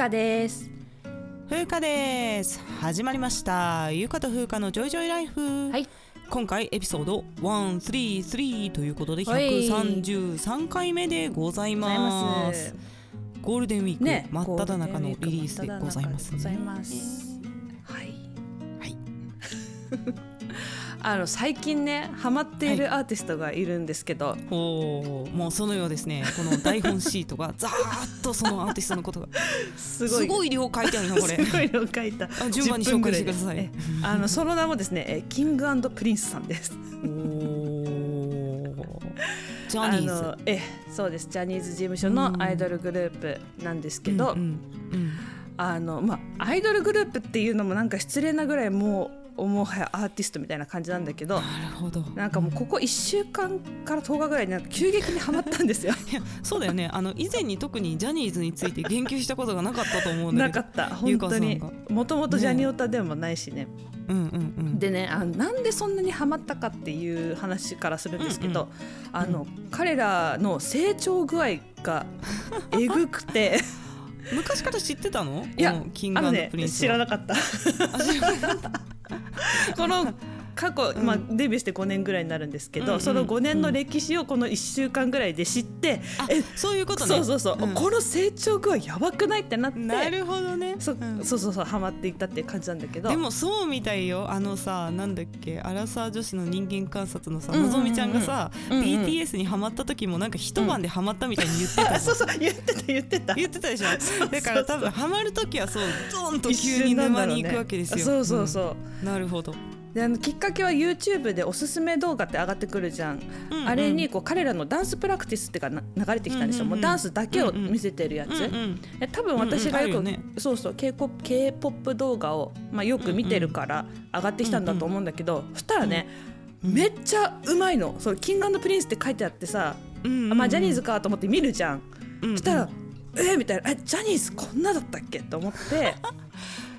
ゆかです。ふうかです。始まりました。ゆかとふうかのジョイジョイライフ。はい。今回エピソード133ということではい。133回目でございまます。すゴールデンウィーク、ね真っ只中のリリースでございますゴールデンウィーク真っ只中でございます。はい。はいあの最近ねハマっているアーティストがいるんですけど、おーもうそのようですね。この台本シートが ざーっとそのアーティストのことが。すすごい量書いてあるなこれ。すごいの書いた。あ順番に紹介してください。10分ぐらでえあのその名もですねえキングプリンスさんです。ジャニーズ。えそうです。ジャニーズ事務所のアイドルグループなんですけど、うんうんうん。あのまあアイドルグループっていうのもなんか失礼なぐらいもうもはやアーティストみたいな感じなんだけどなるほど。なんかもうここ1週間から10日ぐらいになんか急激にはまったんですよ。そうだよね。あの以前に特にジャニーズについて言及したことがなかったと思うんだなけどかったゆ本当に。もともとジャニオタでもないしね。うんうんうん。でねあのなんでそんなにハマったかっていう話からするんですけど、あの彼らの成長具合がえぐくて 昔から知ってたの？いやキングプリンス知らはなかった。あ知らなかった。この過去、うん。まあ、デビューして5年ぐらいになるんですけど、その5年の歴史をこの1週間ぐらいで知って、あえそういうことね。そうそうそう、ん。この成長具合やばくないってなってなるほどね。そ,、うん。そうそうそうハマっていったっていう感じなんだけど。でもそうみたいよ。あのさなんだっけアラサー女子の人間観察のさのぞみちゃんがさ、BTS にハマった時もなんか一晩でハマったみたいに言ってた そうそう言ってた言ってた。言ってたでしょ？そうだから多分ハマる時はそうドーンと急に沼に行くわけですよ。そうそうそう、うん。なるほど、であのきっかけは YouTube でおすすめ動画って上がってくるじゃん、うんうん。あれにこう彼らのダンスプラクティスってかな流れてきたんですよ、うんうんうんもうダンスだけを見せてるやつ、うんうんえ多分私がよく、うんうんね。そうそう K-POP K-POP 動画を、まあ、よく見てるから上がってきたんだと思うんだけど、そしたらね、めっちゃうまいの。そうキングプリンスって書いてあってさ、うんうん。あまあ、ジャニーズかと思って見るじゃん、うんうん。そしたら「えーみたいな「えジャニーズこんなだったっけ?」と思って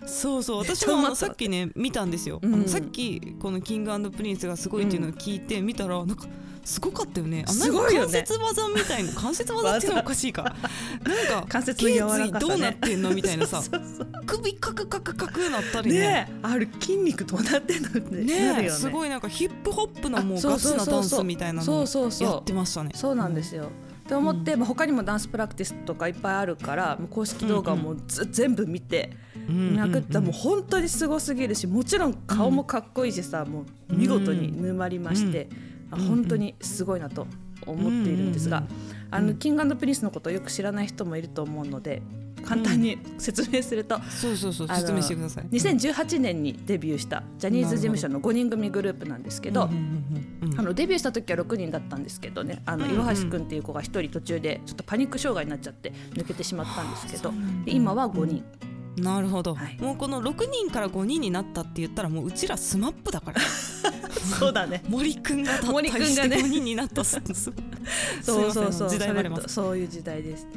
そうそう。私もさっきね見たんですよ、うん。さっきこの「キングプリンス」がすごいっていうのを聞いて見たらなんかすごかったよね。あすごいよね。関節技みたいな関節技っていうのはおかしいか。なんか 関節の柔らかさね。どうなってんのみたいなさ。そうそう首カクカクカクなったりね。ね。えある筋肉どうなってんのね。すごいなんかヒップホップのもうガチなダンスみたいなのやってましたね。そうなんですよ。って思って、まあ、他にもダンスプラクティスとかいっぱいあるからもう公式動画もず、全部見てうんなくった。らもう本当にすごすぎるしもちろん顔もかっこいいしさ、もう見事に沼りまして、あうん本当にすごいなと思っているんですが、うんあのキングプリンスのことをよく知らない人もいると思うので簡単に説明すると、そうそうそうあの説明してください。2018年にデビューしたジャニーズ事務所の5人組グループなんですけど、うんうんうんうんあのデビューした時は6人だったんですけどねあのうんうん岩橋君っていう子が1人途中でちょっとパニック障害になっちゃって抜けてしまったんですけどで今は5人、なるほど、はい。もうこの6人から5人になったって言ったらもううちらスマップだから。そうだね。森くんが脱退してんがね。5人になった そうそうそう。そういう時代です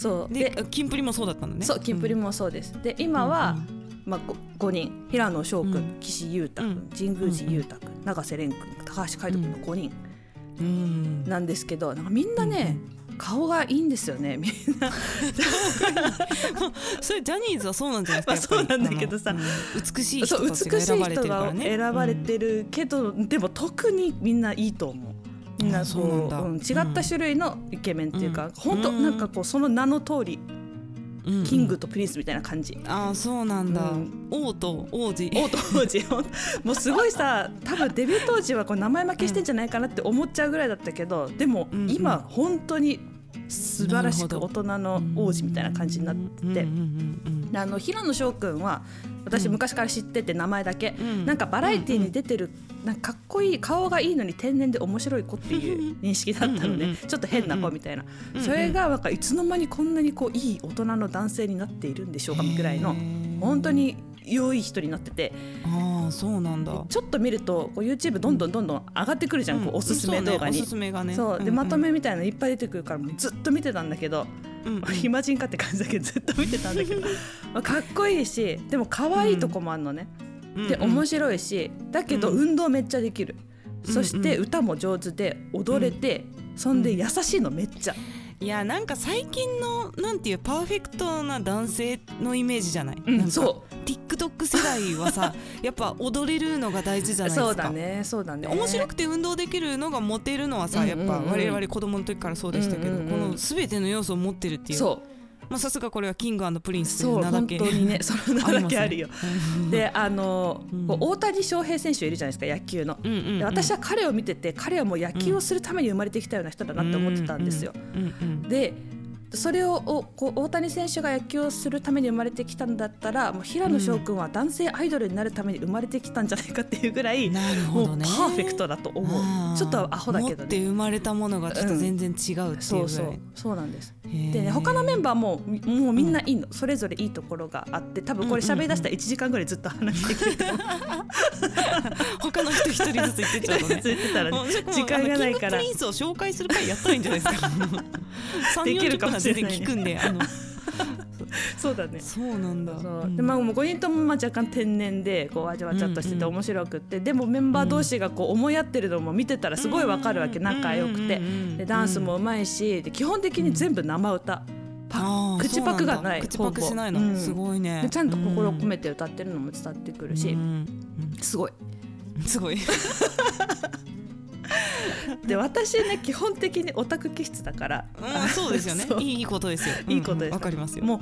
そう。ででキンプリもそうだったんだね。そうキンプリもそうです。で今は、まあ、5, 人。平野翔君、うん。岸優太君、うん。神宮寺優太君、永瀬廉君高橋海人君の5人うんうん。なんですけどなんかみんなね、顔がいいんですよねみんな。それジャニーズはそうなんじゃないですか、まあそうなんだけどさ。美しい人たちが選ばれてるからね。選ばれてるけど、でも特にみんないいと思う。みんなあそうなんだ。こう、うん違った種類のイケメンっていうか、うん。本当うんなんかこうその名の通り、うん。うんキングとプリンスみたいな感じ。ああそうなんだ、うん。王と王子。王と王子。もうすごいさ多分デビュー当時はこう名前負けしてんじゃないかなって思っちゃうぐらいだったけどでも今本当に素晴らしく大人の王子みたいな感じになって。て、あの平野翔くんは私昔から知ってて名前だけ、うん。うんなんかバラエティーに出てるなんかかっこいい顔がいいのに天然で面白い子っていう認識だったので、うんうんうんちょっと変な子みたいな、それがなんかいつの間にこんなにこういい大人の男性になっているんでしょうかぐらいの本当に良い人になってて。ああそうなんだ。ちょっと見るとこう YouTube どんどんどんどん上がってくるじゃん、こうおすすめ動画に。そうね。おすすめがね。そう。でんん。まとめみたいなのいっぱい出てくるからもうずっと見てたんだけど、うんうん。暇人かって感じだけどずっと見てたんだけど。まあかっこいいしでも可愛いとこもあるのね、でうんうん。面白いしだけどうん。運動めっちゃできる、うんそして歌も上手で踊れて、そんで優しいのめっちゃ、いやなんか最近のなんていうパーフェクトな男性のイメージじゃない、うんそ TikTok 世代はさ やっぱ踊れるのが大事じゃうないですか。そうだねそうだね。面白くて運動できるのがモテるのはさ、やっぱ我々子供の時からそうでしたけど、この全ての要素を持ってるっていうそう。まあさすがこれはキングプリンスといそうう名だけ本当にね その名だけあるよ。うん。であの、うん。大谷翔平選手いるじゃないですか野球の。うんうんうん。で私は彼を見てて彼はもう野球をするために生まれてきたような人だなって思ってたんですよ。うんうん。でそれをおこう大谷選手が野球をするために生まれてきたんだったらもう平野翔君は男性アイドルになるために生まれてきたんじゃないかっていうぐらい、なるほどねもうパーフェクトだと思う。ちょっとアホだけど持ってね生まれたものがちょっと全然違うっていうぐらい、そうそう。そうなんです。でね他のメンバーもみもうみんないいの、それぞれいいところがあって多分これ喋り出したら1時間ぐらいずっと話してくると思う。他の人一人ずつ言ってっちゃうとね。時間がないから。あのキングプリンスを紹介する回やったらいいんじゃないですか。3できるかもしれない。ね全然聞くんであの。そうだね。そうなんだ。でまあ、もう5人ともまあ若干天然でこうわちゃわちゃっとしててうんうん面白くって、でもメンバー同士がこう思い合ってるのも見てたらすごいわかるわけ、うん。仲良くて、うんうんうんでダンスもうまいしで基本的に全部生歌、口パクがない。口パクしないの、すごいね。でちゃんと心を込めて歌ってるのも伝わってくるし、うん。すごい。うんすごい。で私ね基本的にオタク気質だから、うんそうですよね。いいことですよ。いいことです。うんうんわかりますよ。も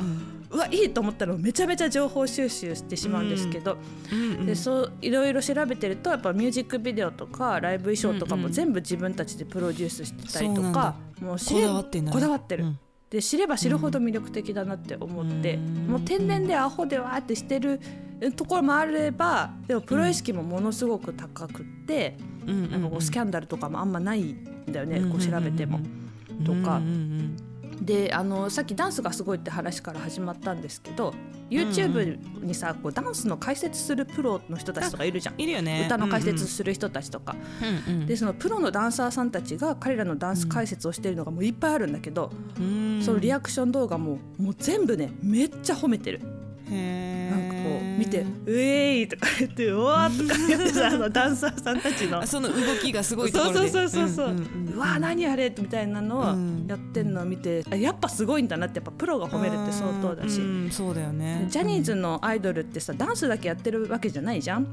ううわいいと思ったらめちゃめちゃ情報収集してしまうんですけど、うんうんでそういろいろ調べてるとやっぱミュージックビデオとかライブ衣装とかうんうん。も全部自分たちでプロデュースしてたりとかだ、もうこだわってこだわってる、うん。で知れば知るほど魅力的だなって思って、うん。もう天然でアホでわーってしてるところもあればでもプロ意識もものすごく高くって、うん。うんうんなんかこうスキャンダルとかもあんまないんだよね、こう調べても。うんとかであのさっきダンスがすごいって話から始まったんですけど YouTube にさこうダンスの解説するプロの人たちとかいるじゃん。いるよね。歌の解説する人たちとか、うんうんでそのプロのダンサーさんたちが彼らのダンス解説をしてるのがもういっぱいあるんだけど、うん。そのリアクション動画ももう全部ねめっちゃ褒めてる。へー見て「うえーい!」とか言って「うわ!」とか言ってさあのダンサーさんたちの。あその動きがすごいところで。そうそうそうそうそう、んんんうわー何あれみたいなのをうんやってんのを見て、あやっぱすごいんだなってやっぱプロが褒めるって相当だし、うんそうだよね。ジャニーズのアイドルってさダンスだけやってるわけじゃないじゃん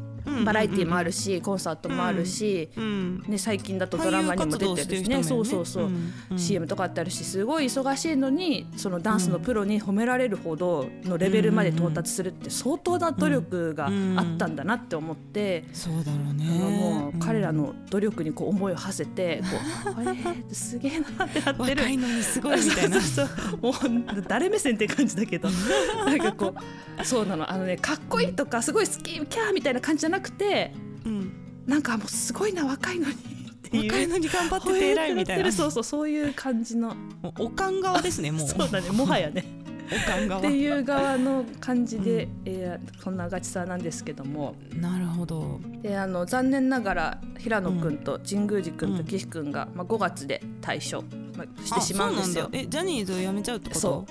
バラエティーもあるしコンサートもあるし、うんね、最近だとドラマにも出てるしね。そうそうそう、CM とかあったりしすごい忙しいのにそのダンスのプロに褒められるほどのレベルまで到達するって相当な努力があったんだなって思って。そうだろうね。もう彼らの努力にこう思いを馳せてこうあれ？すげえなってなってる。若いのにすごいみたいなそう。もう誰目線って感じだけど。なんかこうそうなの。あのねかっこいいとかすごい好きキャーみたいな感じじゃなくてうん。なんかもうすごいな若いのに。っていう。若いのに頑張ってて偉いみたいな。そうそうそういう感じの。おかん側ですねもう。そうだねもはやね。おかん側っていう側の感じで、えーそんなガチさなんですけども。なるほど。であの残念ながら平野君と神宮寺君うん。と岸君が、まあ、5月で退所、まあ、してあしまうんですよ。えジャニーズを辞めちゃうってこと？そ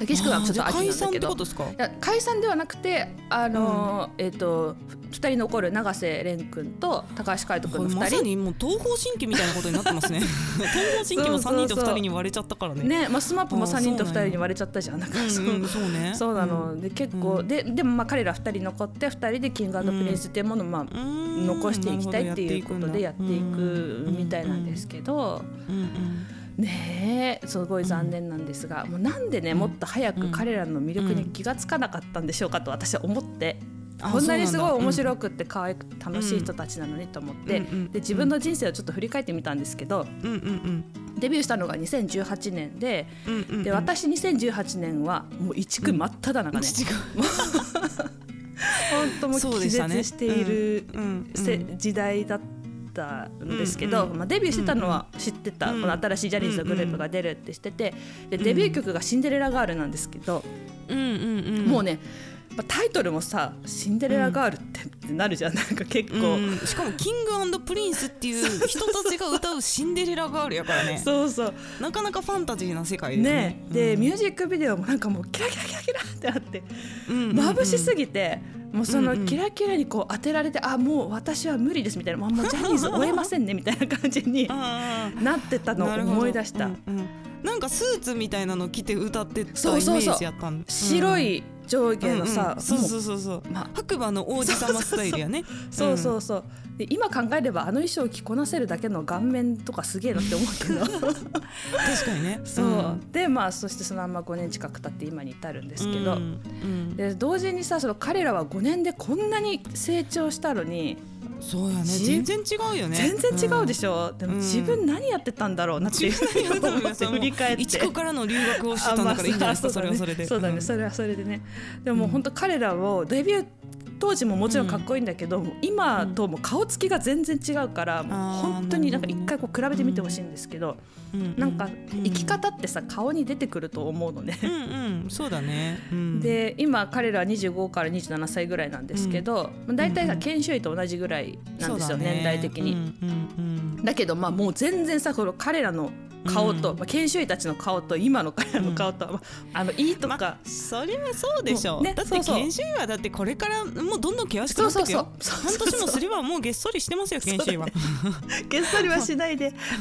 うで岸君はちょっと秋あーじゃあ解散っなんだけどてことですか？いや解散ではなくてあのー、えっ、と2人残る永瀬廉君と高橋海人君の2これまさもう東方神起みたいなことになってますね。東方神起も3人と2人に割れちゃったからね。ねまあ、スマップもあー3人と2人に、そうなんや。割れちゃったじゃんなんか。そう,、うんうんそう。ね。そうなの、で結構、うん。ででもまあ彼ら2人残って2人でキングプリンスっていうものをまあ、うん。残していきたいっていうことでやっていくみたいなんですけど、うんうんねえすごい残念なんですが、もうなんでねもっと早く彼らの魅力に気がつかなかったんでしょうかと私は思って。あこんなにすごい面白くって可愛くて楽しい人たちなのにと思って、うん。うんで自分の人生をちょっと振り返ってみたんですけどうんうんデビューしたのが2018年でうんうんうん。で私2018年はもう一区真っ只中ね、違う 当もう気絶している、うんうん。せ時代だったんですけど、うんうんまあ、デビューしてたのは知ってた、うん。この新しいジャニーズのグループが出るって知っててでデビュー曲が「シンデレラガール」なんですけど、うんうんうん。もうねまあタイトルもさ「シンデレラガール」ってなるじゃん。なんか結構。うん。しかもキングプリンスっていう人たちが歌うシンデレラガールやからね。そうそう。なかなかファンタジーな世界ですね。ねで、ミュージックビデオもなんかもうキラキラキラキラってあってうん眩しすぎて、もうそのうんうんキラキラにこう当てられて、あもう私は無理ですみたいな、まあ、もうジャニーズ追えませんねみたいな感じにあなってたのを思い出した、うんうん。なんかスーツみたいなの着て歌ってたイメそうそうそう。ージやったん。白い上下のさ、うんうん。そうもそうそうそう。まあ白馬の王子様スタイルやね。そうそうそうで今考えればあの衣装を着こなせるだけの顔面とかすげえなって思うけど。確かにね。そう、でまあそしてそのまま5年近く経って今に至るんですけど、うん。うん。で同時にさその彼らは5年でこんなに成長したのにそうやね。じ全然違うよね。全然違うでししょ、でもうん自分何やってたんだろうなっていうふう。に思って振り返って。一個からの留学をしてたんだからいいんじゃないですかそれはそれで。そうだね、それはそれでね。でも本当彼らをデビュー当時ももちろんかっこいいんだけど、今ともう顔つきが全然違うから、本当になんか一回こう比べてみてほしいんですけど、うん。なんかうん。生き方ってさ顔に出てくると思うのね。うんうん。そうだね。うん。で今彼らは25から27歳ぐらいなんですけど、まあ大体さ研修医と同じぐらいなんですよ、ね年代的に。うんうんうん。だけどまあもう全然さこの彼らの顔と、うん。まあ、研修医たちの顔と今の彼らの顔と、まあ、あのいいとか、まあ、それはそうでしょもうねだって研修医はだってこれからもうどんどん険しくなっていくよ。そうそう半そう。年もすればもうげっそりしてますよ研修医は、げっそりはしないで。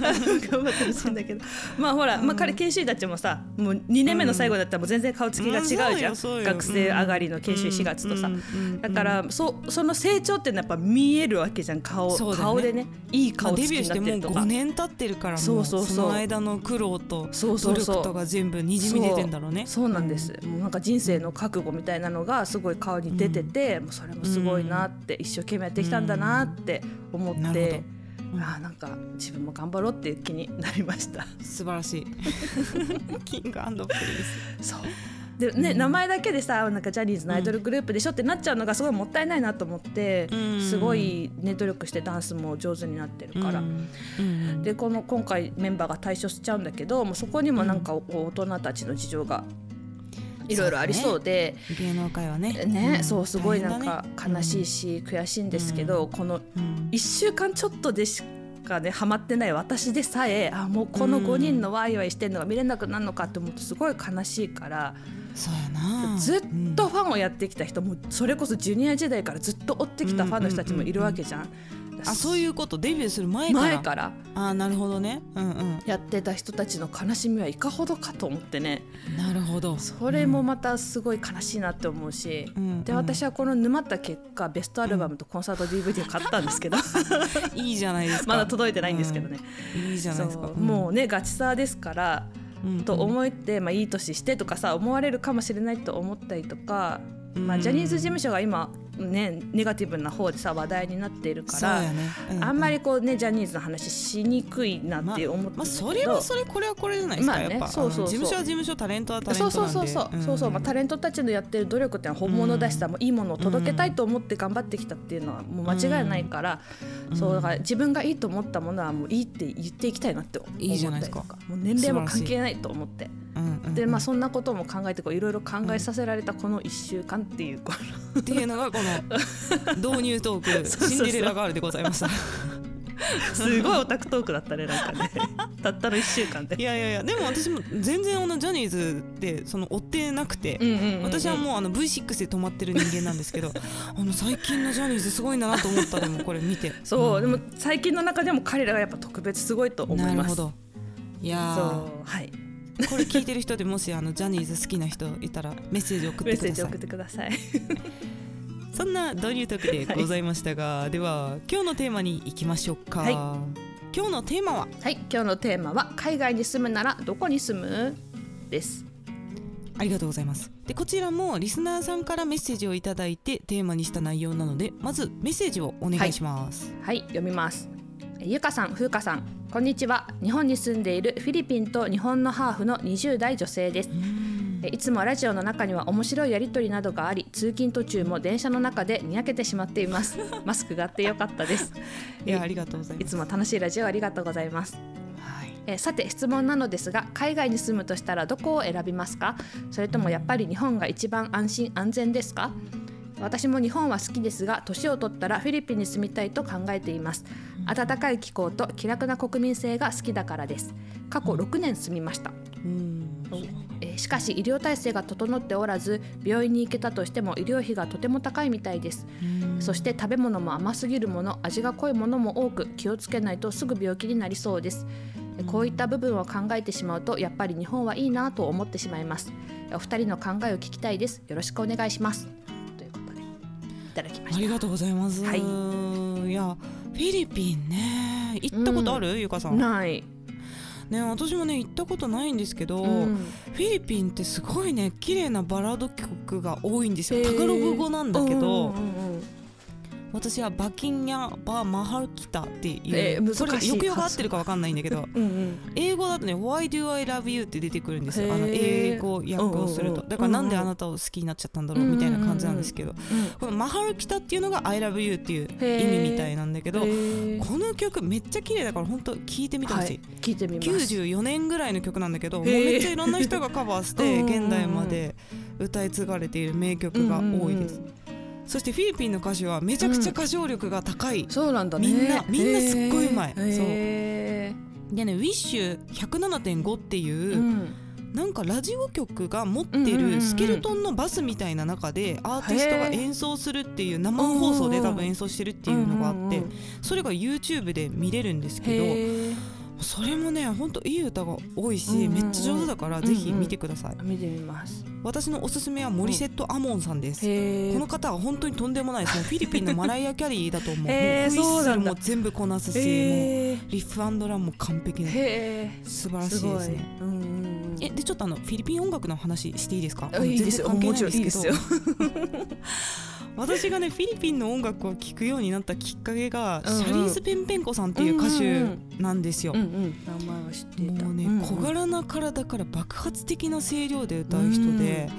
頑張ってほしいんだけど。まあほら、まあ、彼研修医たちもさもう2年目の最後だったらもう全然顔つきが違うじゃん、うん学生上がりの研修医4月とさ、うんうんだからそその成長っていうのはやっぱ見えるわけじゃん。顔、ね。顔でねいいまあ、デ顔つきにビューしてもうなってるとか5。年経ってるからもうそうそう。そうの間の苦労とそうそうそう。努力とか全部にじみ出てんだろうね。そうなんです、もうなんか人生の覚悟みたいなのがすごい顔に出てて、もうそれもすごいなって、一生懸命やってきたんだなって思って、あーなんか自分も頑張ろうっていう気になりました。素晴らしい。キングプリンス。そう。でね、名前だけでさなんかジャニーズのアイドルグループでしょってなっちゃうのがすごいもったいないなと思って、うん。すごい、ね、努力してダンスも上手になってるから。うん。うんでこの今回メンバーが退所しちゃうんだけどもうそこにもなんか大人たちの事情がいろいろありそうで、芸能界はねねうん。そうすごいなんか大、悲しいし、悔しいんですけど、このうん。1週間ちょっとでしかねハマってない私でさえあもうこの5人のワイワイしてるのが見れなくなるのかって思うとすごい悲しいから、そうやな。ずっとファンをやってきた人もそれこそジュニア時代からずっと追ってきたファンの人たちもいるわけじゃん。あそういうことデビューする前から？前から。あなるほどね。うんうん。やってた人たちの悲しみはいかほどかと思ってね。なるほど。それもまたすごい悲しいなって思うし、うん。で私はこの沼った結果ベストアルバムとコンサート DVD を買ったんですけど。いいじゃないですか。まだ届いてないんですけどね、うん。いいじゃないですか。もうねガチさですから、うんと思って、まあ、いい年してとかさ思われるかもしれないと思ったりとか、まあ、うんジャニーズ事務所が今ねネガティブな方でさ話題になっているから、そうやね。うあんまりこうねジャニーズの話しにくいなって思ってまあけど、それはそれこれはこれじゃないですか、まあねやっぱ。そうそう事務所は事務所タレントはタレンそうトそうそうそう、そうそう、まあ、タレントたちのやってる努力ってのは本物だしさ、もういいものを届けたいと思って頑張ってきたっていうのはもう間違いないから、そうだから自分がいいと思ったものはもういいって言っていきたいなって思ったりといいいか。もう年齢も関係ないと思って。うんうんうん。でまあそんなことも考えてこういろいろ考えさせられたこの1週間っていうこの。っていうのがこの導入トーク シンデレラガールでございましたすごいオタクトークだったねなんかね。たったの1週間で。い。やいやいやでも私も全然あのジャニーズってその追ってなくて、うんうんうんうん。私はもうあの V6 で止まってる人間なんですけど あの最近のジャニーズすごいなと思ったでもこれ見て。そう、ん。でも最近の中でも彼らがやっぱ特別すごいと思います。なるほど。いやそうはい。ーこれ聞いてる人でもしあのジャニーズ好きな人いたらメッセージ送っメッセージてください送ってくださいそんな導入トークでございましたが、では今日のテーマに行きましょうか、はい。今日のテーマは？はい今日のテーマは海外に住むならどこに住む？です。ありがとうございます。でこちらもリスナーさんからメッセージをいただいてテーマにした内容なのでまずメッセージをお願いします、はい読みます。えゆかさんふうかさんこんにちは。日本に住んでいるフィリピンと日本のハーフの20代女性ですいつもラジオの中には面白いやりとりなどがあり通勤途中も電車の中でにやけてしまっています。マスクがあってよかったです。いやありがとうございます。いつも楽しいラジオありがとうございます。はい。えーさて質問なのですが海外に住むとしたらどこを選びますか？それともやっぱり日本が一番安心安全ですか？私も日本は好きですが年を取ったらフィリピンに住みたいと考えています。暖かい気候と気楽な国民性が好きだからです。過去6年住みました。うんえーしかし医療体制が整っておらず病院に行けたとしても医療費がとても高いみたいです。そして食べ物も甘すぎるもの味が濃いものも多く気をつけないとすぐ病気になりそうです。えこういった部分を考えてしまうとやっぱり日本はいいなと思ってしまいます。お二人の考えを聞きたいです。よろしくお願いします。ということでいただきました。ありがとうございます、はい。いやフィリピンね行ったことある、ゆかさん。ない、ね私もね行ったことないんですけど、うん。フィリピンってすごいね綺麗なバラード曲が多いんですよ。タガログ語なんだけど、うんうんうん私はバキンヤ・バ・マハルキタっていう、えーそれが抑揚が合ってるかわかんないんだけどうんうん。英語だとね「Why do I love you?」って出てくるんですよ。あの英語訳をすると。だからなんであなたを好きになっちゃったんだろうみたいな感じなんですけどうんこの「マハルキタ」っていうのが「I love you」っていう意味みたいなんだけどこの曲めっちゃ綺麗だから本当聴いてみてほしい、はい、聞いてみます。94年ぐらいの曲なんだけどもうめっちゃいろんな人がカバーして 現代まで歌い継がれている名曲が多いです、うんうんそしてフィリピンの歌手はめちゃくちゃ歌唱力が高い、そうなんだね。みんなみんなすっごいうまい。へー。でね Wish107.5 っていう、うん。なんかラジオ局が持ってうんうんうんうん。るスケルトンのバスみたいな中でアーティストが演奏するっていう生放送で多分演奏してるっていうのがあってうんうんうんそれが YouTube で見れるんですけどそれもねほんといい歌が多いし、うんうんうん。めっちゃ上手だからぜひ見てください、見てみます。私のおすすめはモリセット・アモンさんです、へー。この方は本当にとんでもないですねフィリピンのマライア・キャリーだと思う。へーもうホイッ全部こなすし、もうへーリフアンドランも完璧なへ素晴らしいですね。うんうんうん。えでちょっとあのフィリピン音楽の話していいですか？あいいですよ。もちろんですよ 私がねフィリピンの音楽を聴くようになったきっかけが、うんうん。シャリーズ・ペンペンコさんっていう歌手なんですよ、うんうん。名前は知っていた。もうね、んん。小柄な体から爆発的な声量で歌う人で、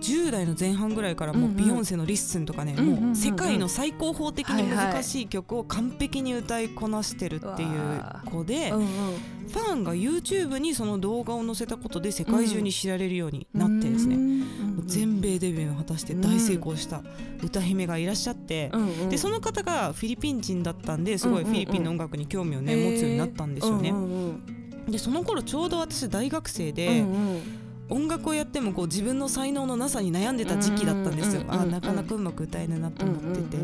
10代の前半ぐらいからもううんうん。ビヨンセの「リッスン」とかね、うんうんうんうん。もう世界の最高峰的に難しい曲を完璧に歌いこなしてるっていう子で、うんうん。ファンが YouTube にその動画を載せたことで世界中に知られるようになってですね、全米デビューを果たして大成功した歌姫がいらっしゃって、うんうん。でその方がフィリピン人だったんですごいフィリピンの音楽に興味をね、持つようになったんですよね。でその頃ちょうど私大学生うんで、うんうん音楽をやってもこう自分の才能のなさに悩んでた時期だったんですよ、あなかなかうまく歌えないなと思ってて、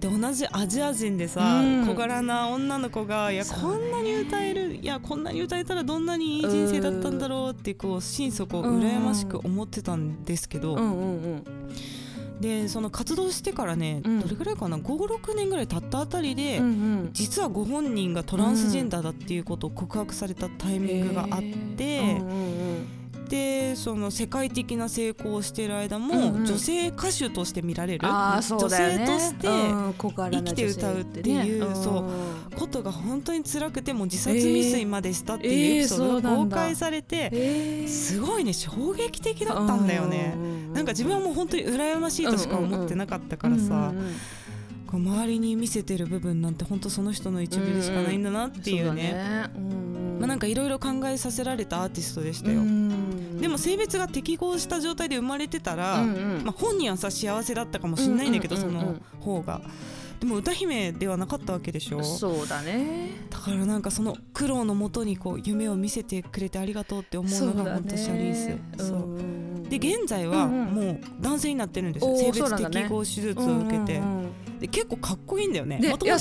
で同じアジア人でさ、うん。小柄な女の子がいやこんなに歌えるいやこんなに歌えたらどんなにいい人生だったんだろうってこう心底羨ましく思ってたんですけど、でその活動してからね、うん。どれぐらいかな？56年ぐらい経ったあたりで、実はご本人がトランスジェンダーだっていうことを告白されたタイミングがあって、でその世界的な成功をしている間も、うんうん。女性歌手として見られる。ね。女性として生きて歌うっていう女性そねことが本当に辛くてもう自殺未遂までしたっていうエピソードが公開されて、へー。すごいね衝撃的だったんだよね。うなんか自分はもう本当に羨ましいとしか思ってなかったからさ、うんうんうんこう周りに見せてる部分なんて本当その人の一部でしかないんだなっていうね,、まあ、なんかかいろいろ考えさせられたアーティストでしたよ、でも性別が適合した状態で生まれてたら、まあ、本人はさ幸せだったかもしれないんだけど、うんうんうんうん。その方がでも歌姫ではなかったわけでしょ？そうだね。だからなんかその苦労のもとにこう夢を見せてくれてありがとうって思うのが本当シャリースそう。で現在はもう男性になってるんですよ、性別適合手術を受けて、で結構かっこいいんだよね。ねもともと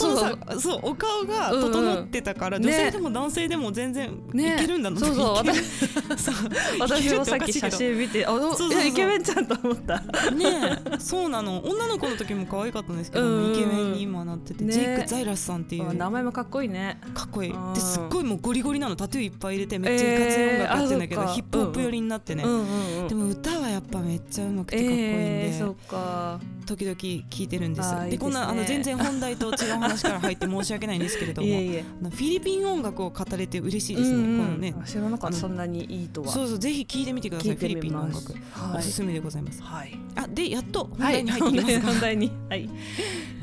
そうお顔が整ってたから、女性でも男性でも全然いねけるんだなそうそう。私 そう。私もさっき写真見てあそうそうイケメンちゃんと思った。ねえ。そうなの。女の子の時も可愛かったんですけど、うん。イケメンに今なってて、ね。ジェイク・ザイラスさんっていう。あ名前もかっこいいね。かっこいい。うん。ですっごいもうゴリゴリなの。タトゥーいっぱい入れてめっちゃいかつい音楽やってんだけど、ヒップホップ寄りになってね、でも歌はやっぱめっちゃうまくてかっこいいんで、えーそっか時々聞いてるんです。で、ね、こんなあの全然本題と違う話から入って申し訳ないんですけれども。いえいえ。フィリピン音楽を語れて嬉しいですね、うんうん、このね。知らなかった。そんなにいいとは。そうそうぜひ聞いてみてください。フィリピンの音楽、はい、おすすめでございます、はい、あでやっと本題に入ってきます、はい、本題に、はい、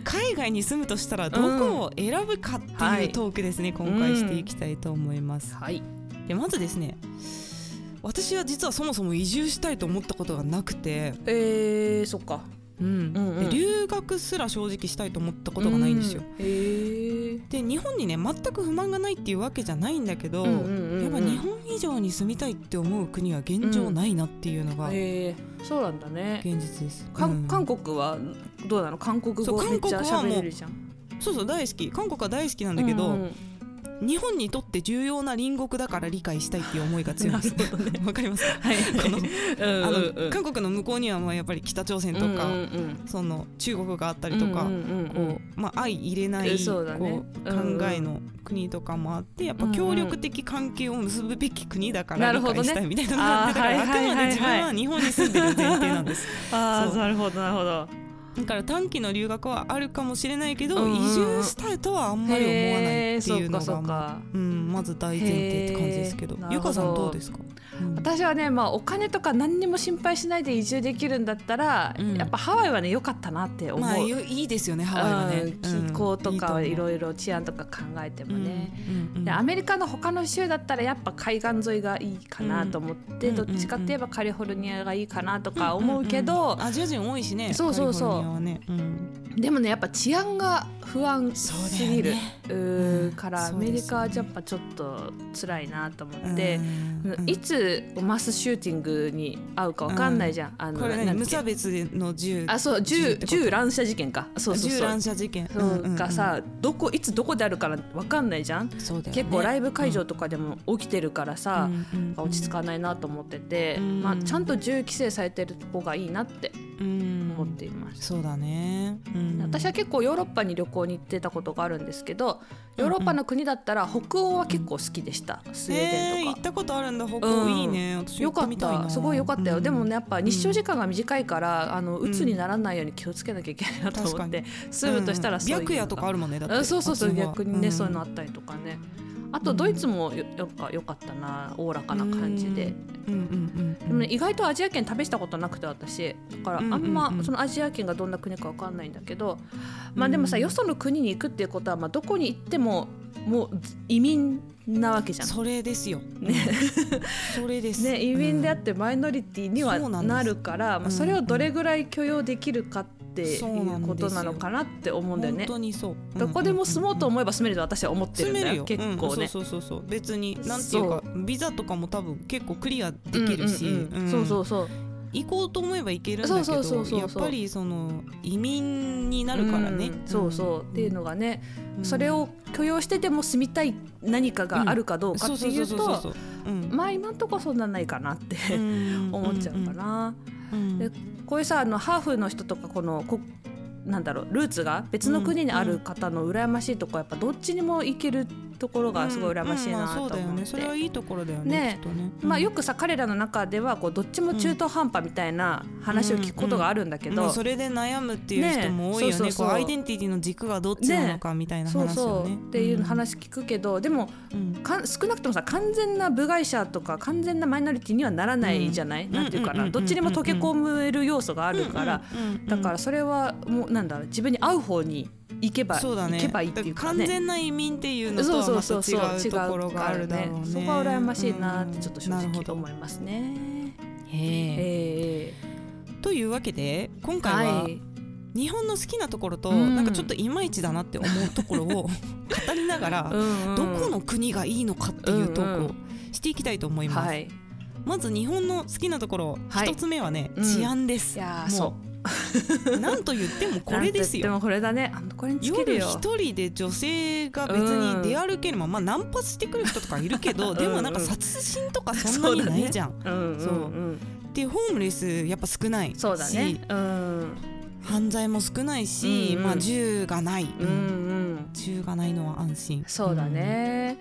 海外に住むとしたらどこを選ぶかっていうトークですね、うん、今回していきたいと思います、はい、でまずですね。私は実はそもそも移住したいと思ったことがなくて。えー、そっかうん、うんうん、留学すら正直したいと思ったことがないんですよ。うん、で日本にね全く不満がないっていうわけじゃないんだけど、うんうんうん、やっぱ日本以上に住みたいって思う国は現状ないなっていうのが、うん、そうなんだね。現実です。韓国はどうなの？韓国語めっちゃ喋れるじゃん。そうそう大好き。韓国は大好きなんだけど、うんうん日本にとって重要な隣国だから理解したいっていう思いが強いです。わ、ね、かりますか？はい。この、あの韓国の向こうにはまあやっぱり北朝鮮とか、その中国があったりとか、こうまあ相入れない、ね、こう考えの国とかもあって、やっぱ協力的関係を結ぶべき国だから理解したいみたいなのがあって、だからあくまで自分は日本に住んでる前提なんです。ああ、なるほどなるほど。だから短期の留学はあるかもしれないけど、移住したいとはあんまり思わないっていうのが、うん、まず大前提って感じですけど。ゆかさんどうですか、うん、私はね、まあ、お金とか何にも心配しないで移住できるんだったら、うん、やっぱハワイはね良かったなって思う、まあ、いいですよねハワイはね、気候とかいろいろ治安とか考えてもね、でアメリカの他の州だったらやっぱ海岸沿いがいいかなと思って、どっちかっていえばカリフォルニアがいいかなとか思うけど、アジア人多いしねそうそうそう、ね。うん、でもねやっぱ治安が不安すぎる、ね、からアメリカはやっぱちょっと辛いなと思って、いつマスシューティングに遭うか分かんないじゃん、あのこれ、ね、無差別の銃？あそう銃銃乱射事件か。そうそう銃乱射事件、がさどこいつどこであるから分かんないじゃん、ね、結構ライブ会場とかでも起きてるからさ、落ち着かないなと思ってて、まあ、ちゃんと銃規制されてるとこがいいなって思っています。そうだね、うん、私は結構ヨーロッパに旅行に行ってたことがあるんですけどヨーロッパの国だったら北欧は結構好きでした、スウェーデンとか、行ったことあるんだ北欧、いいね。私よかった。すごいよかったよ、でもねやっぱ日照時間が短いから、あの鬱にならないように気をつけなきゃいけないなと思って、住むとしたらそういう白夜とかあるもんねだって。そうそうそう逆にね、そういうのあったりとかね。あとドイツもよよかったなおおらかな感じで、意外とアジア圏試したことなくて私。だからあんまそのアジア圏がどんな国か分かんないんだけど、まあでもさよその国に行くっていうことは、まあ、どこに行ってももう移民なわけじゃん。それですよ、ね、それです、ね、移民であってマイノリティにはなるから、まあ、それをどれぐらい許容できるかっていうことなのかなって思うんだよね。本当にそう。どこでも住もうと思えば住めると私は思ってるんだよ。結構ね、そうそうそう。別になんていうかビザとかも多分結構クリアできるし、そうそうそう。行こうと思えば行けるんだけどやっぱりその移民になるからね、うん、そうそう。っていうのがね、うん、それを許容してでも住みたい何かがあるかどうかっていうとまあ今んとこそんなないかなって 思っちゃうかな。でこういうさあのハーフの人とかこのこなんだろうルーツが別の国にある方の羨ましいとこやっぱどっちにも行けるところがすごい羨ましいなと思って、うんうんまあ、それはいいところだよね、ね。ね、まあ、よくさ彼らの中ではこうどっちも中途半端みたいな話を聞くことがあるんだけど、それで悩むっていう人も多いよね。アイデンティティの軸がどっちなのかみたいな話よね。そうそう。っていう話聞くけどでも、か少なくともさ完全な部外者とか完全なマイノリティにはならないじゃない、なんていうかな？どっちにも溶け込める要素があるから、だからそれはもうなんだろう自分に合う方に行けばそうだ、ね、行けばいいっていうか、ね、完全な移民っていうのとはまた違うところがあるだろうね。そこは羨ましいなってちょっと正直思いますね。へえ。というわけで今回は、日本の好きなところと、うん、なんかちょっといまいちだなって思うところを 語りながらうん、どこの国がいいのかっていうトークをしていきたいと思います。はい、まず日本の好きなところ一、はい、つ目はね、治安です。いやそうなんと言ってもこれですよ。でもこれだね。これ夜一人で女性が別に出歩けるまま、ナンパしてくる人とかいるけど、でもなんか殺人とかそんなにないじゃん。そう。でホームレスやっぱ少ないし、そうだね。犯罪も少ないし、まあ銃がない、銃がないのは安心。そうだね。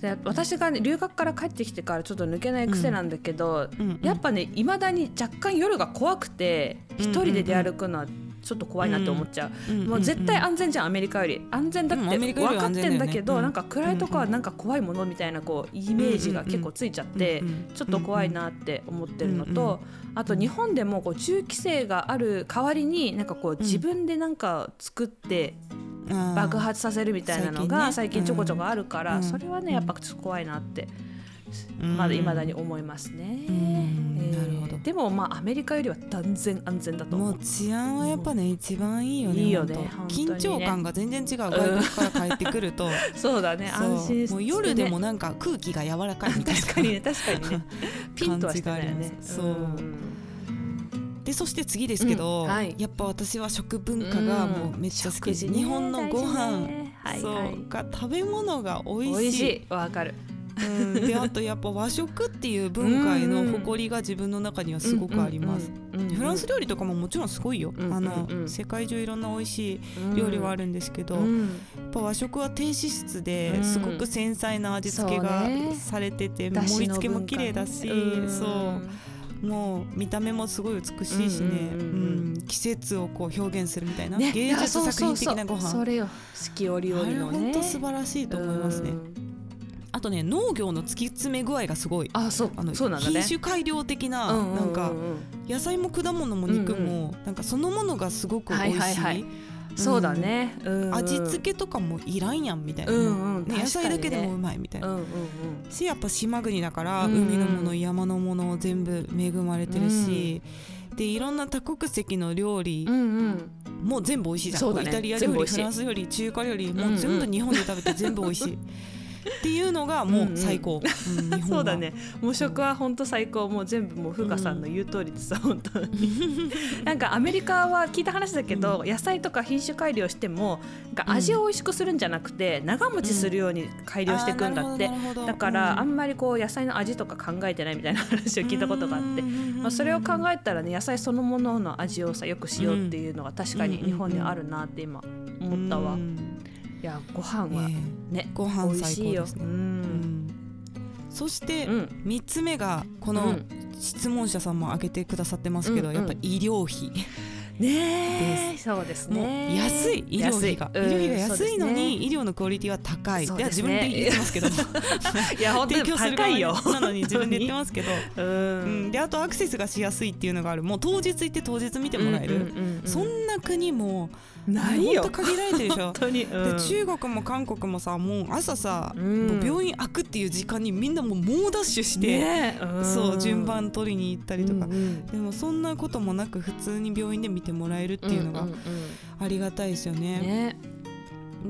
で私が、ね、留学から帰ってきてからちょっと抜けない癖なんだけど、うん、やっぱねいまだに若干夜が怖くて一人で出歩くのはちょっと怖いなって思っちゃう,、もう絶対安全じゃんアメリカより。安全だって分かってんだけど、なんか暗いとこはなんか怖いものみたいなこうイメージが結構ついちゃって、ちょっと怖いなって思ってるのと、あと日本でもこう銃規制がある代わりになんかこう自分でなんか作って、爆発させるみたいなのが最近ちょこちょこあるから、それはねやっぱちょっと怖いなってまだいまだに思いますね。なるほど。でもまあアメリカよりは断然安全だと思う。もう治安はやっぱね一番いいよね。いいよね。緊張感が全然違う外国から帰ってくると。そうだね安心もう夜でもなんか空気が柔らかいみたいな。確かにね確かにね。ピンとはしてないよね。そう。でそして次ですけど、やっぱ私は食文化がもうめっちゃ好き日本のご飯、そうが食べ物が美味しい。わかるうん、であとやっぱ和食っていう文化への誇りが自分の中にはすごくあります。フランス料理とかももちろんすごいよ、あの世界中いろんな美味しい料理はあるんですけど、やっぱ和食は低脂質ですごく繊細な味付けがされてて、盛り付けも綺麗だし、そう。もう見た目もすごい美しいしね、うん季節をこう表現するみたいな、芸術作品的なご飯。それよ。四季折々のね。本当素晴らしいと思いますね。あとね農業の突き詰め具合がすごい。あそうあのそうなんだ、ね、品種改良的な、なんか野菜も果物も肉も、なんかそのものがすごく美味しい、はいはいはい。そうだね、うん。うん、味付けとかもいらんやんみたいな、うんうん、ね、野菜だけでもうまいみたいな、うんうんうん、しやっぱ島国だから、海のもの山のもの全部恵まれてるし、うん、でいろんな多国籍の料理、うんうん。もう全部美味しいじゃん、ね、イタリア料理フランス料理中華料理もう全部日本で食べて全部美味しいっていうのがもう最高、うんうん、そうだね。もう食は本当最高。もう全部もう風花さんの言う通りでさ、うん、本当に。なんかアメリカは聞いた話だけど、野菜とか品種改良しても味を美味しくするんじゃなくて長持ちするように改良していくんだって、だからあんまりこう野菜の味とか考えてないみたいな話を聞いたことがあって、まあ、それを考えたらね野菜そのものの味をさよくしようっていうのが確かに日本にあるなって今思ったわ。いやご飯はね、え。ー、ご飯最高ですね。うん、そして3つ目がこの質問者さんも挙げてくださってますけど、やっぱ医療費。ねそうですね。安い医療費が、医療費が安いのに、医療のクオリティは高い、いや自分で言ってますけど いや本当に高いよ。なのに自分で言ってますけど。うん、であとアクセスがしやすいっていうのがある。もう当日行って当日見てもらえる、そんな国もないよ。限られてるでしょ。本当に、うん、で中国も韓国もさもう朝さ、病院開くっていう時間にみんなもう猛ダッシュして、そう順番取りに行ったりとか、でもそんなこともなく普通に病院で見てもらえるっていうのがありがたいですよね。ね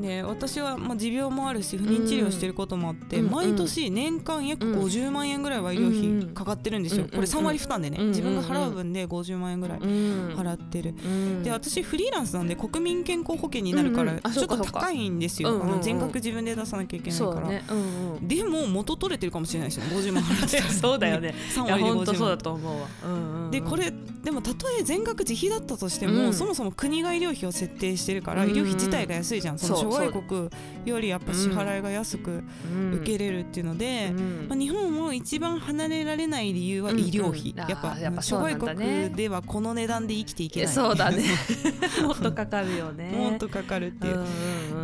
で私はまあ持病もあるし不妊治療してることもあって、うん、毎年年間約50万円ぐらいは医療費かかってるんですよ、これ3割負担でね、自分が払う分で50万円ぐらい払ってる、で私フリーランスなんで国民健康保険になるからちょっと高いんですよ、あの全額自分で出さなきゃいけないから、ね。うんうん、でも元取れてるかもしれないですよ。ね50万払って そうだよね。3割で50万。そうだと思うわ、うんうん、でこれでもたとえ全額自費だったとしても、そもそも国が医療費を設定してるから、医療費自体が安いじゃんその諸外国よりやっぱ支払いが安く受けれるっていうので、まあ、日本を一番離れられない理由は医療費、やっぱ諸外国ではこの値段で生きていけない。そうだね。もっとかかるよね。もっとかかるっていう,、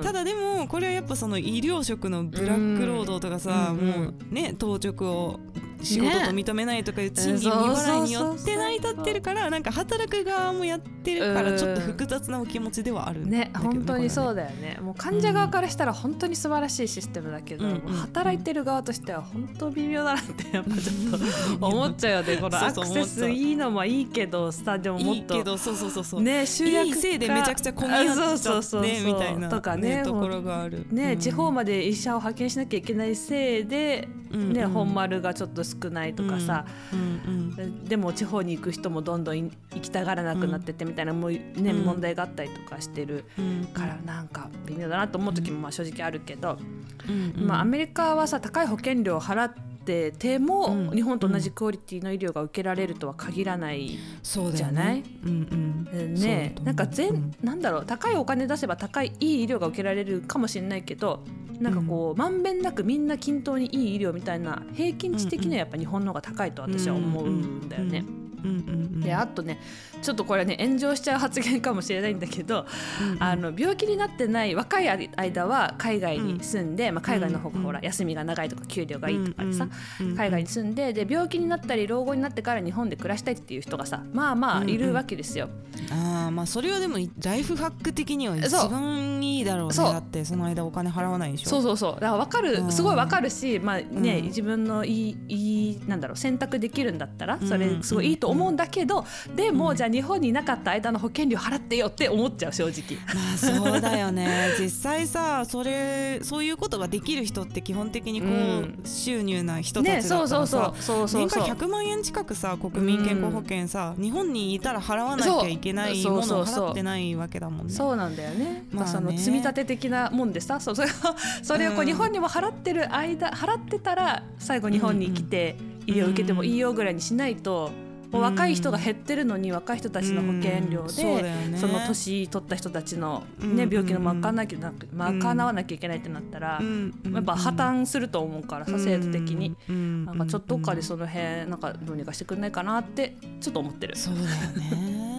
ただでもこれはやっぱその医療職のブラック労働とかさ、もうね当直を仕事と認めないとかいう賃金未払いによって成り立ってるからなんか働く側もやってるからちょっと複雑なお気持ちではあるね本当にそうだよね。もう患者側からしたら本当に素晴らしいシステムだけど、うん、働いてる側としては本当微妙だなってやっぱちょっと思っちゃうよね。このアクセスいいのもいいけどスタジオもっと。いいけどそうそうそうそう。ね集約せいでめちゃくちゃ混み合っちゃってみたいなとかねところがある。ね、地方まで医者を派遣しなきゃいけないせいで、ね本丸がちょっと少ないとかさ、でも地方に行く人もどんどん行きたがらなくなっててみたいなもう、ね問題があったりとかしてるからなんか微妙だなと思う時もまあ正直あるけど、まあ、アメリカはさ高い保険料を払ってても、日本と同じクオリティの医療が受けられるとは限らないじゃない、ね。なんか全、なん。だろう高いお金出せば高いいい医療が受けられるかもしれないけどなんかこうまんべんなくみんな均等にいい医療みたいな平均値的にはやっぱ日本の方が高いと私は思うんだよね。であとねちょっとこれね炎上しちゃう発言かもしれないんだけど、うんうん、あの病気になってない若い間は海外に住んで、うん、まあ、海外の方がほら休みが長いとか給料がいいとかでさ、海外に住んでで病気になったり老後になってから日本で暮らしたいっていう人がさまあまあいるわけですよ。うん。うん、あまあそれはでもライフハック的には一番いいだろうね。だってその間お金払わないでしょ。そうそうそう。だから分かるすごい分かるし、まあね、自分のいいいいなんだろう選択できるんだったらそれすごいいいと思うんだけど、でも、じゃあ日本にいなかった間の保険料払ってよって思っちゃう正直。まあそうだよね。実際さそれそういうことができる人って基本的にこう、うん、収入な人たちだからさ、ね、年間100万円近くさ国民健康保険さ、うん、日本にいたら払わなきゃいけないものを払ってないわけだもんね。そうなんだよね。まあ、その積み立て的なもんでさそうそれをそれをこう日本にも払ってる間払ってたら最後日本に来て医療を受けてもいいよぐらいにしないと。若い人が減ってるのに若い人たちの保険料で、その年取った人たちの、ね病気の賄わなきゃ賄わなきゃいけないってなったら、やっぱ破綻すると思うからさ制度的に、なんかちょっとどっかでその辺なんかどうにかしてくんないかなってちょっと思ってる。そうだよね。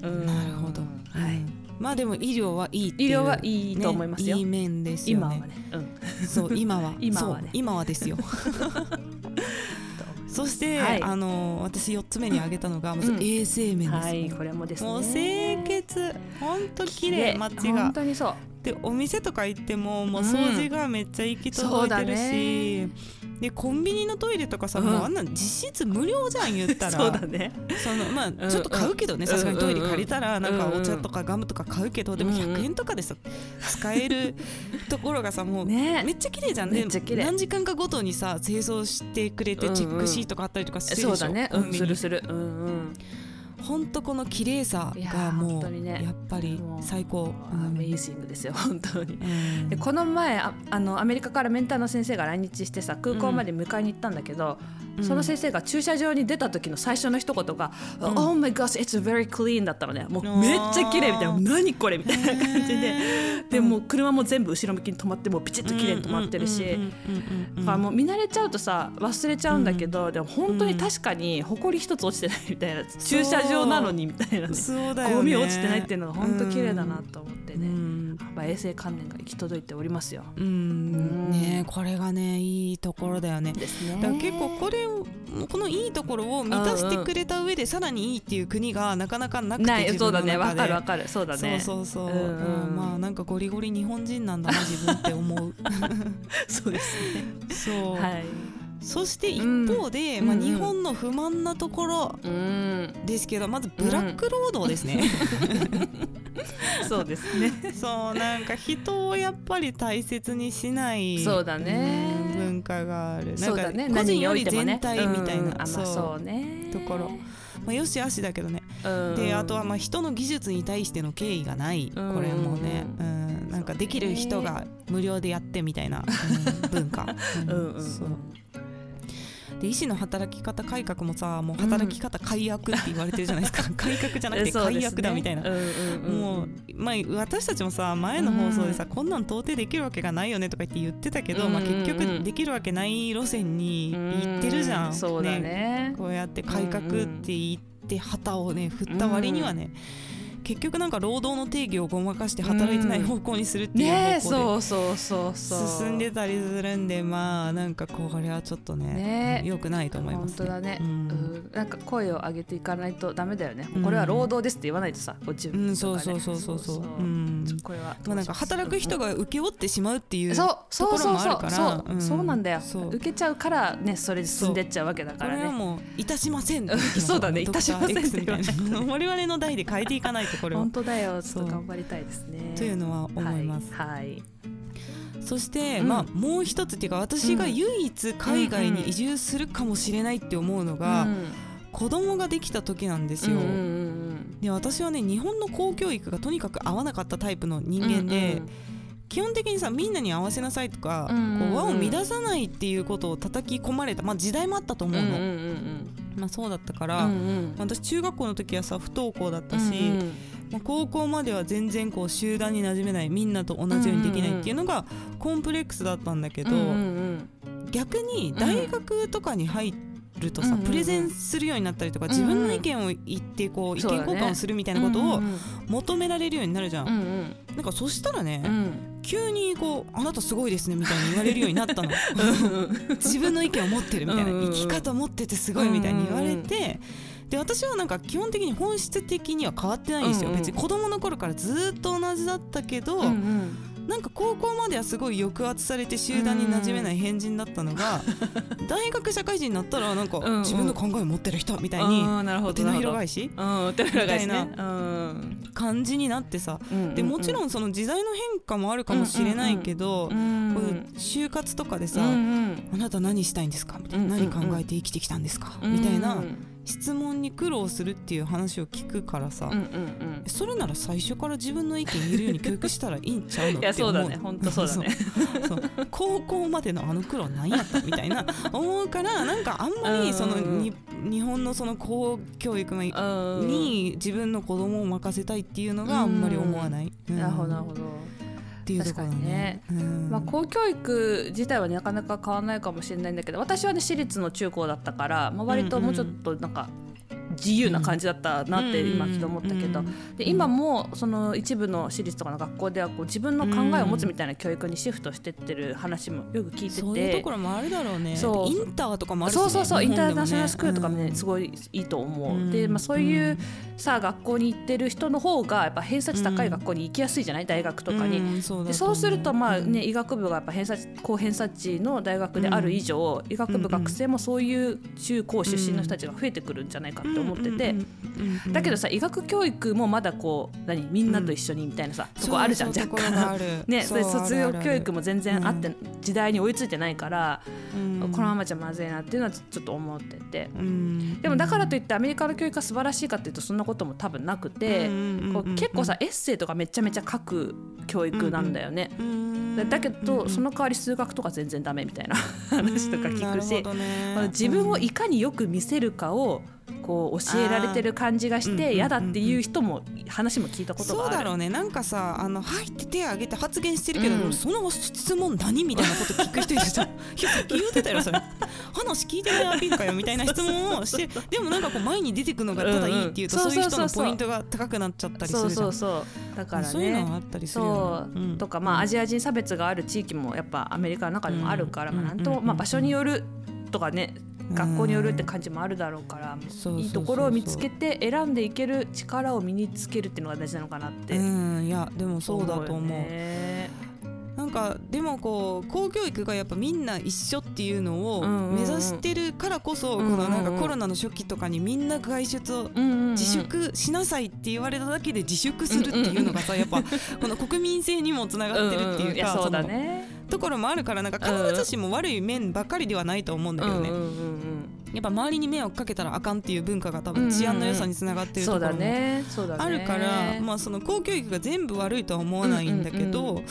なるほど、はい、まあでも医療はいい医療はいいと思いますよ。いい面ですよね。今はね。うん、そう今は。今はね。今はですよ。そして、はい、あの私4つ目に挙げたのがまず衛生面です、はい、これもですね。もう清潔。本当綺麗街が。本当にそう。でお店とか行ってももう掃除がめっちゃ行き届いてるし、うんでコンビニのトイレとかさ、うん、もうあんな実質無料じゃん言ったら。そうだね。そのまあちょっと買うけどねさすがにトイレ借りたらなんかお茶とかガムとか買うけどでも100円とかでさ使えるところがさもうめっちゃ綺麗じゃん。ね何時間かごとにさ清掃してくれてチェックシートがあったりとかしてるでしょ、うんうん、そうだね、うん、するする。うんうん本当この綺麗さがもうやっぱり最高、アメイジングですよ本当に、うん、でこの前ああのアメリカからメンターの先生が来日してさ空港まで迎えに行ったんだけど、うん、その先生が駐車場に出た時の最初の一言が「うん、Oh my gosh it's very clean」だったのね。もうめっちゃ綺麗みたいな「何これ」みたいな感じで。でも車も全部後ろ向きに止まってもピチッと綺麗に止まってるし。だからもう見慣れちゃうとさ忘れちゃうんだけど、でも本当に確かに埃一つ落ちてないみたいな。駐車場なのにみたいな、ね、そうだよ、ね、ゴミ落ちてないっていうのが本当綺麗だなと思ってね、うん、やっ衛生観念が行き届いておりますよ。うん、ねこれがねいいところだよね。ですねだ結構これこのいいところを満たしてくれた上でさらにいいっていう国がなかなかなくてないそうだね。わかるわかる。そうだね。そうそうそう、うんうん、まあなんかゴリゴリ日本人なんだな自分って思う。そうですね。そう、はいそして一方で、うん、まあ、日本の不満なところですけど、まずブラック労働ですね。そうですね。そうなんか人をやっぱり大切にしないそうだね、文化がある。なんか個人より全体みたいな、そうね。ところ。まあ、よしあしだけどね、であとはまあ人の技術に対しての敬意がない。これもね、うん、なんかできる人が無料でやってみたいな、うん、文化、うん。うん、そうで医師の働き方改革もさもう働き方改悪って言われてるじゃないですか、うん、改革じゃなくて改悪だみたいな、ねうんうん、もう、まあ、私たちもさ前の放送でさ、こんなん到底できるわけがないよねとか言って言ってたけど、まあ、結局できるわけない路線に行ってるじゃん、そうだね、ね、こうやって改革って言って旗をね振った割にはね、結局なんか労働の定義をごまかして働いてない方向にするっていう方向で進んでたりするんでまあなんかこれはちょっとねよくないと思います、ね、本当だね、うん、なんか声を上げていかないとダメだよね、これは労働ですって言わないとさこっち、ね、うんそうそうそうそうそう。うん。これはまあなんか働く人が請け負ってしまうっていうところもあるからそうそうそうなんだよ。受けちゃうからねそれで進んでっちゃうわけだからね。これはもういたしませんそうだねいたしませんって 我々の代で変えていかないとこれは。本当だよ。ちょっと頑張りたいですね。というのは思います、はい、はい、そして、うん、まあもう一つっていうか私が唯一海外に移住するかもしれないって思うのが、うん、子供ができた時なんですよ、うんうんうん、で私はね日本の公教育がとにかく合わなかったタイプの人間で、うんうん基本的にさみんなに合わせなさいとか、こう輪を乱さないっていうことを叩き込まれた、まあ、時代もあったと思うの、うんうんうん、まあ、そうだったから、うんうん、私中学校の時はさ不登校だったし、うんうん。まあ、高校までは全然こう集団に馴染めないみんなと同じようにできないっていうのがコンプレックスだったんだけど、うんうんうん、逆に大学とかに入っるとさ、プレゼンするようになったりとか、自分の意見を言ってこう意見交換をするみたいなことを求められるようになるじゃん。なんかそしたらね、急にこう「あなたすごいですね」みたいに言われるようになったの。自分の意見を持ってるみたいな生き方持っててすごいみたいに言われて。で私はなんか基本的に本質的には変わってないんですよ、別に子供の頃からずっと同じだったけど、なんか高校まではすごい抑圧されて集団に馴染めない変人だったのが 大学社会人になったらなんか自分の考えを持ってる人みたいに手のひら返しみたいな感じになってさでもちろんその時代の変化もあるかもしれないけどこういう就活とかでさ「あなた何したいんですか?」みたいな「何考えて生きてきたんですか?」みたいな。質問に苦労するっていう話を聞くからさ、うんうんうん、それなら最初から自分の意見言えるように教育したらいいんちゃうのって思う。いやそうだね。本当そうだね。高校までのあの苦労何やったみたいな。思うからなんかあんまりそのに日本のその公教育に自分の子供を任せたいっていうのがあんまり思わない。うん、なるほどなるほどっていうところね、うん、まあ、公教育自体はなかなか変わらないかもしれないんだけど私はね私立の中高だったから、まあ、割ともうちょっとなんか自由な感じだったなって今ちょっと思ったけど、で今もその一部の私立とかの学校ではこう自分の考えを持つみたいな教育にシフトしてってる話もよく聞いてて、そういうところもあるだろうね。そう。インターとかもあるし、ね、そうそうそう、インターナショナルスクールとかもね、すごいいいと思う、で、まあ、そういうさあ学校に行ってる人の方がやっぱ偏差値高い学校に行きやすいじゃない？大学とかに、そうでそうするとまあね医学部がやっぱ偏差値高偏差値の大学である以上、医学部学生もそういう中高出身の人たちが増えてくるんじゃないかって思ってて、だけどさ医学教育もまだこう何？みんなと一緒にみたいなさ、うん、とこあるじゃん若干。ねそれ卒業教育も全然あって、時代に追いついてないから、このままじゃまずいなっていうのはちょっと思ってて、でもだからといってアメリカの教育が素晴らしいかっていうとそんなことも多分なくて、こう結構さエッセイとかめちゃめちゃ書く教育なんだよね。だけど、その代わり数学とか全然ダメみたいな話とか聞くし、自分をいかによく見せるかをこう教えられてる感じがして嫌だっていう人も話も聞いたことがある。そうだろうね。なんかさあの「はい」って手を挙げて発言してるけど、うん、その質問何みたいなこと聞く人いるじゃん。いやさっき言ってたよそれ。話聞いてないアピールかよみたいな質問をして でもなんかこう前に出てくのがただいいっていうと、そういう人のポイントが高くなっちゃったりするそうそうそう。だからね。そういうのがあったりするよ、ね、とかまあアジア人差別がある地域もやっぱアメリカの中でもあるから、まあ、なんと、まあ、場所によるとかね学校によるって感じもあるだろうから、いいところを見つけて選んでいける力を身につけるっていうのが大事なのかなって。うん。いやでもそうだと思う。なんかでもこう公教育がやっぱみんな一緒っていうのを目指してるからこそこのなんかコロナの初期とかにみんな外出を自粛しなさいって言われただけで自粛するっていうのがさやっぱこの国民性にもつながってるっていうかそうだねところもあるからなんか必ずしも悪い面ばかりではないと思うんだけどね。うんやっぱ周りに迷惑かけたらあかんっていう文化が多分治安の良さにつながってるところもあるから、まあ、その公教育が全部悪いとは思わないんだけど、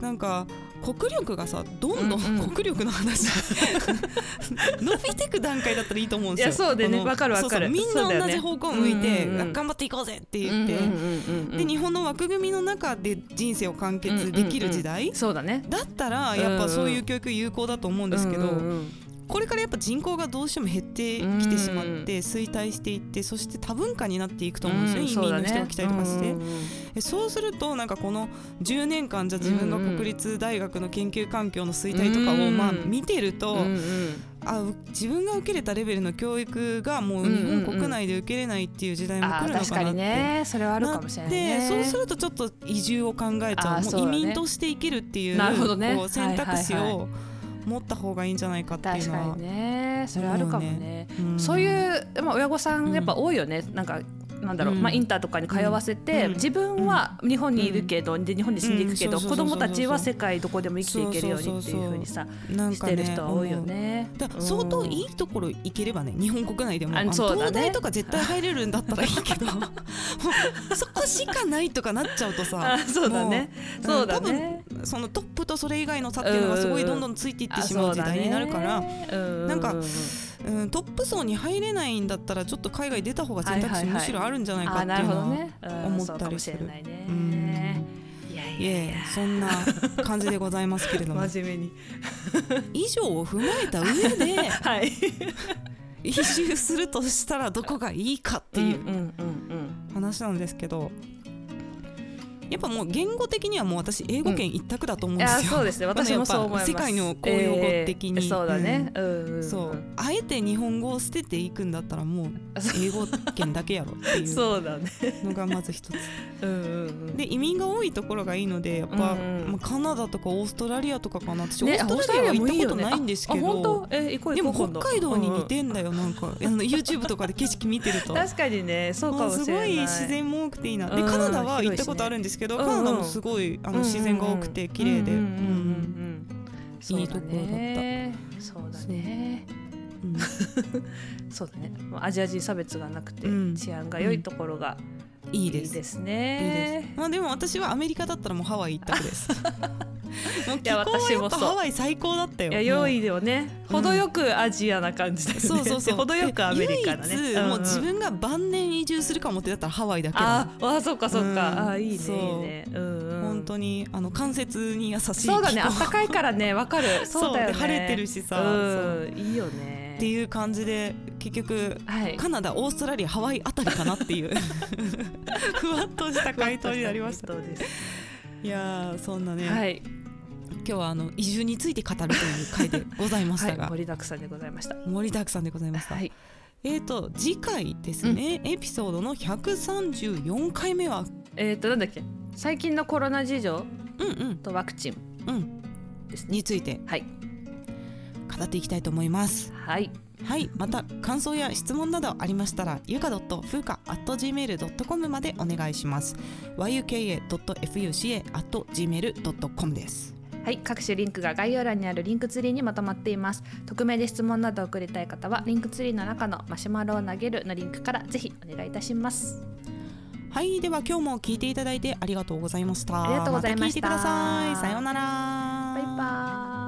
なんか国力がさどんどん国力の話、伸びていく段階だったらいいと思うんですよ。そうでね。わかるわかる。みんな同じ方向向いて、頑張っていこうぜって言って、で日本の枠組みの中で人生を完結できる時代、そうだねだったらやっぱそういう教育有効だと思うんですけど、これからやっぱ人口がどうしても減ってきてしまって衰退していってそして多文化になっていくと思うんですよ、移民の人が来たりとかして、そうするとなんかこの10年間じゃ自分が国立大学の研究環境の衰退とかをまあ見てると、あ自分が受けれたレベルの教育がもう日本国内で受けれないっていう時代も来るのかなって、それはあるかもしれない、ね、そうするとちょっと移住を考えちゃう。もう移民として生きるっていう、ね、こう選択肢を、持った方がいいんじゃないかっていうのは確かにね。それあるかもね、うん、そういう、まあ、親御さんやっぱ多いよね、うん、なんかなんだろう、まあ、インターとかに通わせて、自分は日本にいるけど、で日本に住んでいくけど、子供たちは世界どこでも生きていけるようにっていうふうにさしてる人は多いよね。相当いいところ行ければね日本国内でも。あ東大とか絶対入れるんだったらいいけど。そこしかないとかなっちゃうとさ。そうだね。そうだね。そのトップとそれ以外の差っていうのがすごいどんどんついていってしまう時代になるから。なんか。うん、トップ層に入れないんだったらちょっと海外出た方が選択肢むしろあるんじゃないかっていうのは思ったりする。いやいやいや。そんな感じでございますけれども。真面目に。以上を踏まえた上で、はい、移住するとしたらどこがいいかっていう話なんですけどやっぱもう言語的にはもう私英語圏一択だと思うんですよ、うん、そうですね。私もそう思います。世界の公用語的に、えー、そうだね、うん、うん、そう。あえて日本語を捨てていくんだったらもう英語圏だけやろっていう のがまず一つ。うんで移民が多いところがいいのでやっぱ、うんうん、まあ、カナダとかオーストラリアとかかな。私、ね、オーストラリアは行ったことないんですけど、ね、でも北海道に似てんだよなんか。あの YouTube とかで景色見てると。確かにねそうかもしれない。すごい自然も多くていいな。でカナダは行ったことあるんですけど、カナダもすごいあの自然が多くて綺麗で。いいところだった。そうだね。そう だね。アジア人差別がなくて治安が良いところがいいです。ね。まあでも私はアメリカだったらもうハワイ一択です もう気候はやっぱハワイ最高だったよ。いや良いよね。程よくアジアな感じで、ね、そうそうそう。程よくアメリカだね。唯一、もう自分が晩年移住するかもってだったらハワイだけああそうかそうか。あいいねいいね。うん本当にあの関節に優しい。そうだね。暖かいからねわかる。そうだよね。晴れてるしさ。いいよね。っていう感じで結局、はい、カナダオーストラリアハワイあたりかなっていう ふわっとした回答になりました。いやそんなね、はい、今日はあの移住について語るという回でございましたが、はい、盛りだくさんでございました。盛りだくさんでございました、はい、えっ、ー、と次回ですね、うん、エピソードの134回目は？えっ、ー、となんだっけ？最近のコロナ事情、うんうん、とワクチン、うん、について。はい。語っていきたいと思います。はい。はい。また感想や質問などありましたらゆか .fuka.gmail.com までお願いします。yuka.fuca.gmail.com ですはい各種リンクが概要欄にあるリンクツリーにまとまっています。匿名で質問などを送りたい方はリンクツリーの中のマシュマロを投げるのリンクからぜひお願いいたします。はいでは今日も聞いていただいてありがとうございました。ありがとうございました、ま、聞いてください。さようなら。バイバイ